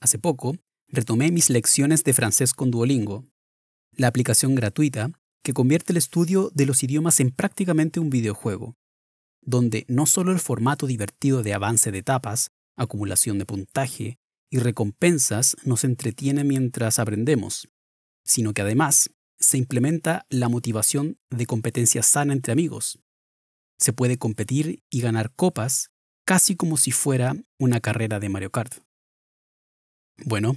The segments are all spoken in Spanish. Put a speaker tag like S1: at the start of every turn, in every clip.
S1: Hace poco, retomé mis lecciones de francés con Duolingo, la aplicación gratuita que convierte el estudio de los idiomas en prácticamente un videojuego, donde no solo el formato divertido de avance de etapas, acumulación de puntaje y recompensas nos entretiene mientras aprendemos, sino que además se implementa la motivación de competencia sana entre amigos. Se puede competir y ganar copas casi como si fuera una carrera de Mario Kart. Bueno,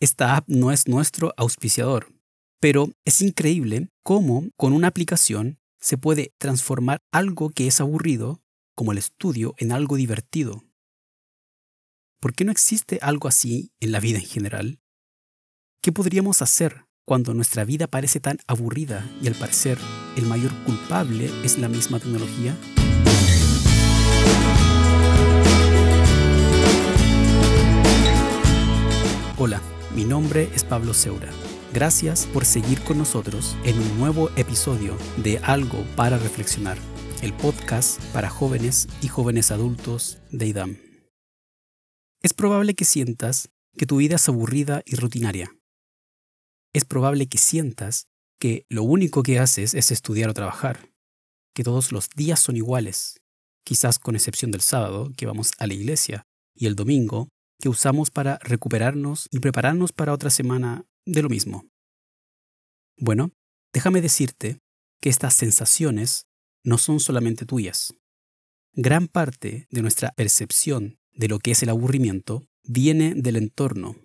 S1: esta app no es nuestro auspiciador, pero es increíble cómo con una aplicación se puede transformar algo que es aburrido, como el estudio, en algo divertido. ¿Por qué no existe algo así en la vida en general? ¿Qué podríamos hacer cuando nuestra vida parece tan aburrida y al parecer el mayor culpable es la misma tecnología? Hola, mi nombre es Pablo Seura. Gracias por seguir con nosotros en un nuevo episodio de Algo para Reflexionar, el podcast para jóvenes y jóvenes adultos de IDAM. Es probable que sientas que tu vida es aburrida y rutinaria. Es probable que sientas que lo único que haces es estudiar o trabajar, que todos los días son iguales, quizás con excepción del sábado, que vamos a la iglesia, y el domingo, que usamos para recuperarnos y prepararnos para otra semana de lo mismo. Bueno, déjame decirte que estas sensaciones no son solamente tuyas. Gran parte de nuestra percepción de lo que es el aburrimiento viene del entorno.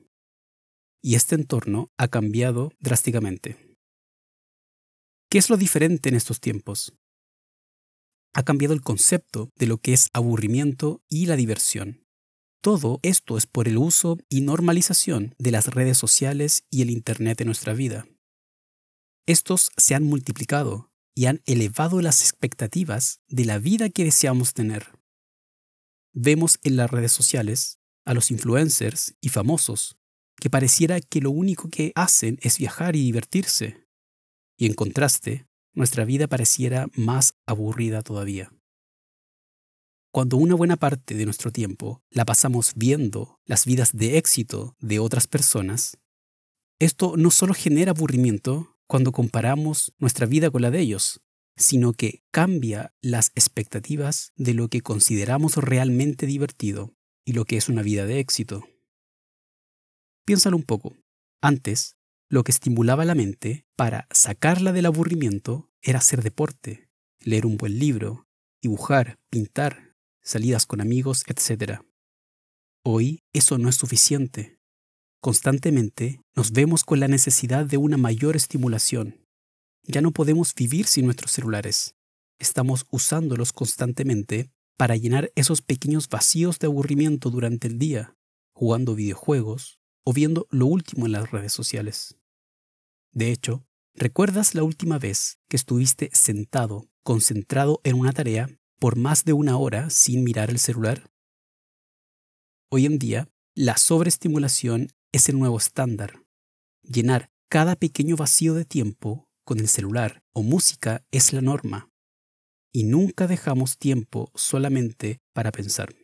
S1: Y este entorno ha cambiado drásticamente. ¿Qué es lo diferente en estos tiempos? Ha cambiado el concepto de lo que es aburrimiento y la diversión. Todo esto es por el uso y normalización de las redes sociales y el Internet en nuestra vida. Estos se han multiplicado y han elevado las expectativas de la vida que deseamos tener. Vemos en las redes sociales a los influencers y famosos que pareciera que lo único que hacen es viajar y divertirse. Y en contraste, nuestra vida pareciera más aburrida todavía. Cuando una buena parte de nuestro tiempo la pasamos viendo las vidas de éxito de otras personas, esto no solo genera aburrimiento cuando comparamos nuestra vida con la de ellos, sino que cambia las expectativas de lo que consideramos realmente divertido y lo que es una vida de éxito. Piénsalo un poco. Antes, lo que estimulaba la mente para sacarla del aburrimiento era hacer deporte, leer un buen libro, dibujar, pintar, salidas con amigos, etc. Hoy eso no es suficiente. Constantemente nos vemos con la necesidad de una mayor estimulación. Ya no podemos vivir sin nuestros celulares. Estamos usándolos constantemente para llenar esos pequeños vacíos de aburrimiento durante el día, jugando videojuegos o viendo lo último en las redes sociales. De hecho, ¿recuerdas la última vez que estuviste sentado, concentrado en una tarea por más de una hora sin mirar el celular? Hoy en día, la sobreestimulación es el nuevo estándar. Llenar cada pequeño vacío de tiempo con el celular o música es la norma. Y nunca dejamos tiempo solamente para pensar.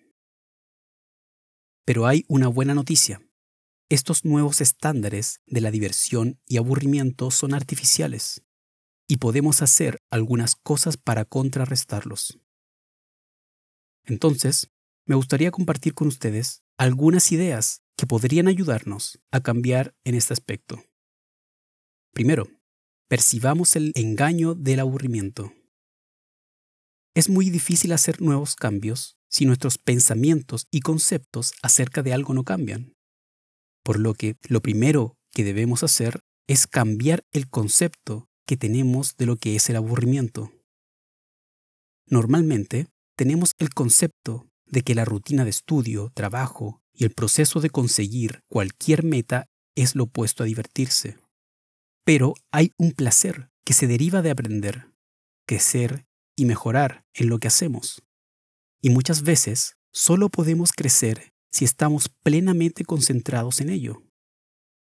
S1: Pero hay una buena noticia. Estos nuevos estándares de la diversión y aburrimiento son artificiales y podemos hacer algunas cosas para contrarrestarlos. Entonces, me gustaría compartir con ustedes algunas ideas que podrían ayudarnos a cambiar en este aspecto. Primero, percibamos el engaño del aburrimiento. Es muy difícil hacer nuevos cambios si nuestros pensamientos y conceptos acerca de algo no cambian. Por lo que lo primero que debemos hacer es cambiar el concepto que tenemos de lo que es el aburrimiento. Normalmente, tenemos el concepto de que la rutina de estudio, trabajo y el proceso de conseguir cualquier meta es lo opuesto a divertirse. Pero hay un placer que se deriva de aprender, crecer y mejorar en lo que hacemos. Y muchas veces solo podemos crecer si estamos plenamente concentrados en ello,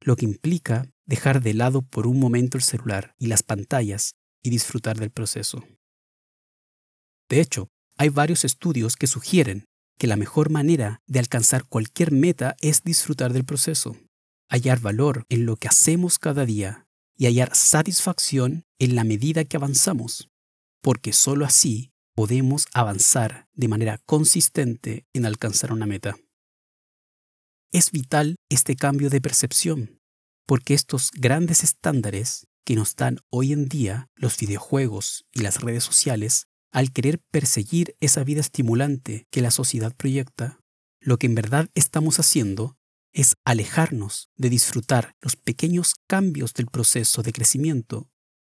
S1: lo que implica dejar de lado por un momento el celular y las pantallas y disfrutar del proceso. De hecho, hay varios estudios que sugieren que la mejor manera de alcanzar cualquier meta es disfrutar del proceso, hallar valor en lo que hacemos cada día y hallar satisfacción en la medida que avanzamos, porque sólo así podemos avanzar de manera consistente en alcanzar una meta. Es vital este cambio de percepción, porque estos grandes estándares que nos dan hoy en día los videojuegos y las redes sociales, al querer perseguir esa vida estimulante que la sociedad proyecta, lo que en verdad estamos haciendo es alejarnos de disfrutar los pequeños cambios del proceso de crecimiento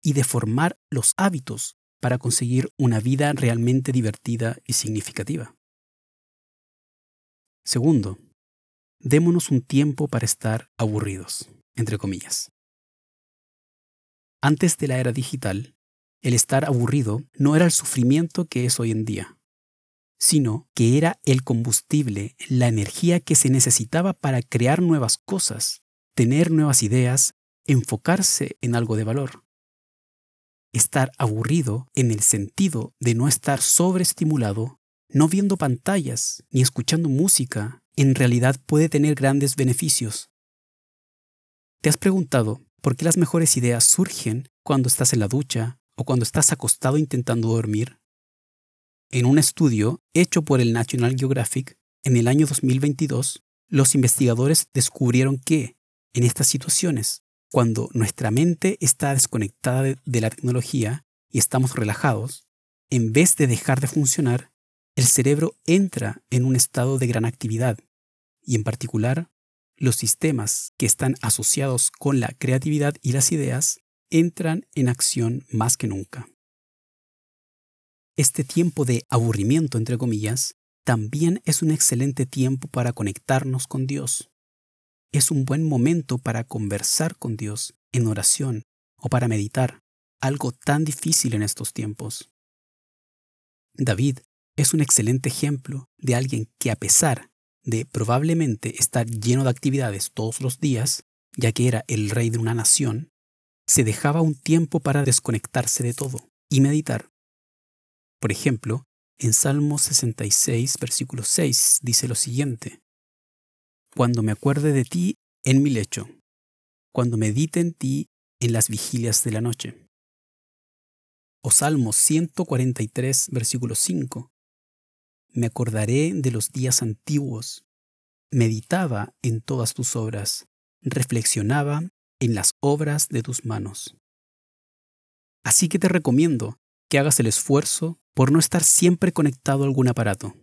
S1: y de formar los hábitos para conseguir una vida realmente divertida y significativa. Segundo, démonos un tiempo para estar aburridos, entre comillas. Antes de la era digital, el estar aburrido no era el sufrimiento que es hoy en día sino que era el combustible, la energía que se necesitaba para crear nuevas cosas, tener nuevas ideas, enfocarse en algo de valor. Estar aburrido en el sentido de no estar sobreestimulado, no viendo pantallas ni escuchando música, en realidad puede tener grandes beneficios. ¿Te has preguntado por qué las mejores ideas surgen cuando estás en la ducha o cuando estás acostado intentando dormir? En un estudio hecho por el National Geographic en el año 2022, los investigadores descubrieron que, en estas situaciones, cuando nuestra mente está desconectada de, la tecnología y estamos relajados, en vez de dejar de funcionar, el cerebro entra en un estado de gran actividad, y en particular, los sistemas que están asociados con la creatividad y las ideas entran en acción más que nunca. Este tiempo de aburrimiento, entre comillas, también es un excelente tiempo para conectarnos con Dios. Es un buen momento para conversar con Dios en oración o para meditar, algo tan difícil en estos tiempos. David es un excelente ejemplo de alguien que a pesar de probablemente estar lleno de actividades todos los días, ya que era el rey de una nación, se dejaba un tiempo para desconectarse de todo y meditar. Por ejemplo, en Salmo 66, versículo 6, dice lo siguiente, Cuando me acuerde de ti en mi lecho, cuando medite en ti en las vigilias de la noche. O Salmo 143, versículo 5, Me acordaré de los días antiguos, meditaba en todas tus obras, reflexionaba en las obras de tus manos. Así que te recomiendo que hagas el esfuerzo por no estar siempre conectado a algún aparato.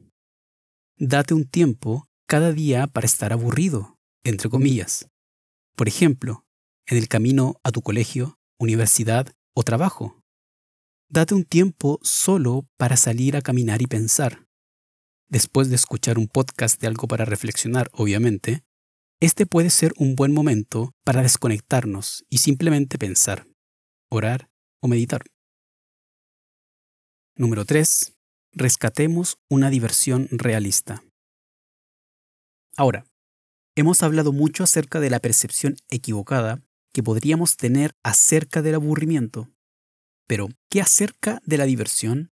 S1: Date un tiempo cada día para estar aburrido, entre comillas. Por ejemplo, en el camino a tu colegio, universidad o trabajo. Date un tiempo solo para salir a caminar y pensar. Después de escuchar un podcast de algo para reflexionar, obviamente, este puede ser un buen momento para desconectarnos y simplemente pensar, orar o meditar. Número 3. Rescatemos una diversión realista. Ahora, hemos hablado mucho acerca de la percepción equivocada que podríamos tener acerca del aburrimiento. Pero, ¿qué acerca de la diversión?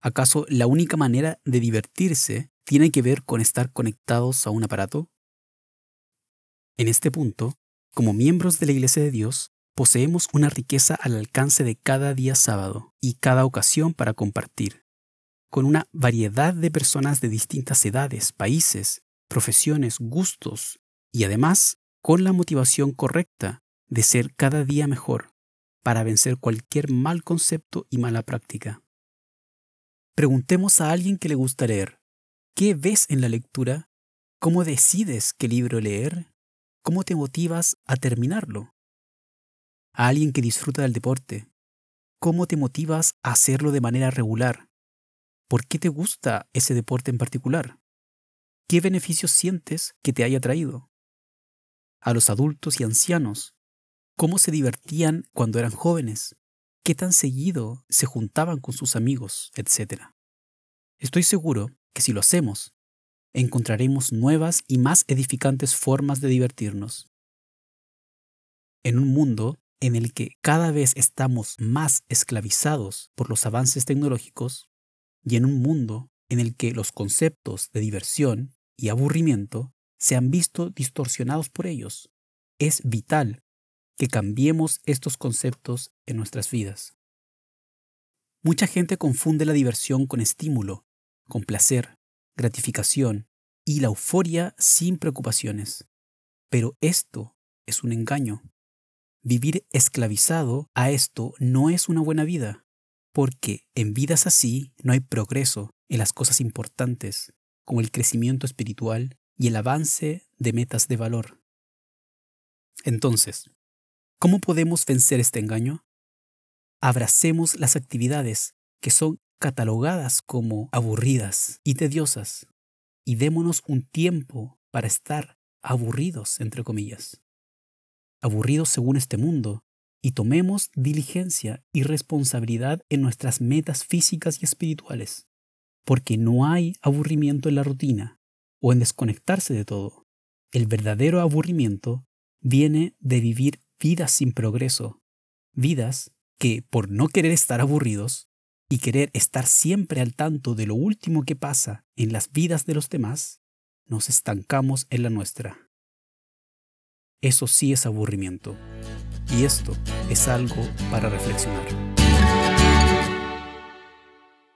S1: ¿Acaso la única manera de divertirse tiene que ver con estar conectados a un aparato? En este punto, como miembros de la Iglesia de Dios, poseemos una riqueza al alcance de cada día sábado y cada ocasión para compartir, con una variedad de personas de distintas edades, países, profesiones, gustos, y además con la motivación correcta de ser cada día mejor, para vencer cualquier mal concepto y mala práctica. Preguntemos a alguien que le gusta leer, ¿qué ves en la lectura? ¿Cómo decides qué libro leer? ¿Cómo te motivas a terminarlo? a alguien que disfruta del deporte? ¿Cómo te motivas a hacerlo de manera regular? ¿Por qué te gusta ese deporte en particular? ¿Qué beneficios sientes que te haya traído? A los adultos y ancianos, ¿cómo se divertían cuando eran jóvenes? ¿Qué tan seguido se juntaban con sus amigos, etcétera? Estoy seguro que si lo hacemos, encontraremos nuevas y más edificantes formas de divertirnos. En un mundo en el que cada vez estamos más esclavizados por los avances tecnológicos y en un mundo en el que los conceptos de diversión y aburrimiento se han visto distorsionados por ellos. Es vital que cambiemos estos conceptos en nuestras vidas. Mucha gente confunde la diversión con estímulo, con placer, gratificación y la euforia sin preocupaciones. Pero esto es un engaño. Vivir esclavizado a esto no es una buena vida, porque en vidas así no hay progreso en las cosas importantes, como el crecimiento espiritual y el avance de metas de valor. Entonces, ¿cómo podemos vencer este engaño? Abracemos las actividades que son catalogadas como aburridas y tediosas y démonos un tiempo para estar aburridos, entre comillas aburridos según este mundo, y tomemos diligencia y responsabilidad en nuestras metas físicas y espirituales, porque no hay aburrimiento en la rutina o en desconectarse de todo. El verdadero aburrimiento viene de vivir vidas sin progreso, vidas que, por no querer estar aburridos y querer estar siempre al tanto de lo último que pasa en las vidas de los demás, nos estancamos en la nuestra. Eso sí es aburrimiento. Y esto es algo para reflexionar.